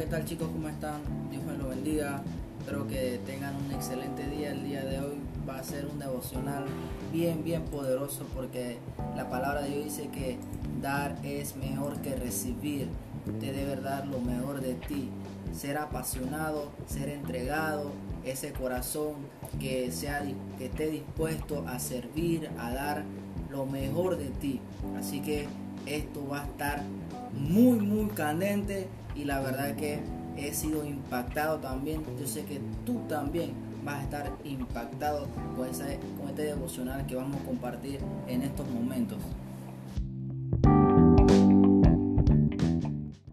tal chicos? ¿Cómo están? Dios me lo bendiga. Espero que tengan un excelente día. El día de hoy va a ser un devocional bien, bien poderoso porque la palabra de Dios dice que dar es mejor que recibir. Te debe dar lo mejor de ti. Ser apasionado, ser entregado, ese corazón que, sea, que esté dispuesto a servir, a dar lo mejor de ti. Así que esto va a estar muy, muy candente y la verdad que he sido impactado también. Yo sé que tú también vas a estar impactado con, con este devocional que vamos a compartir en estos momentos.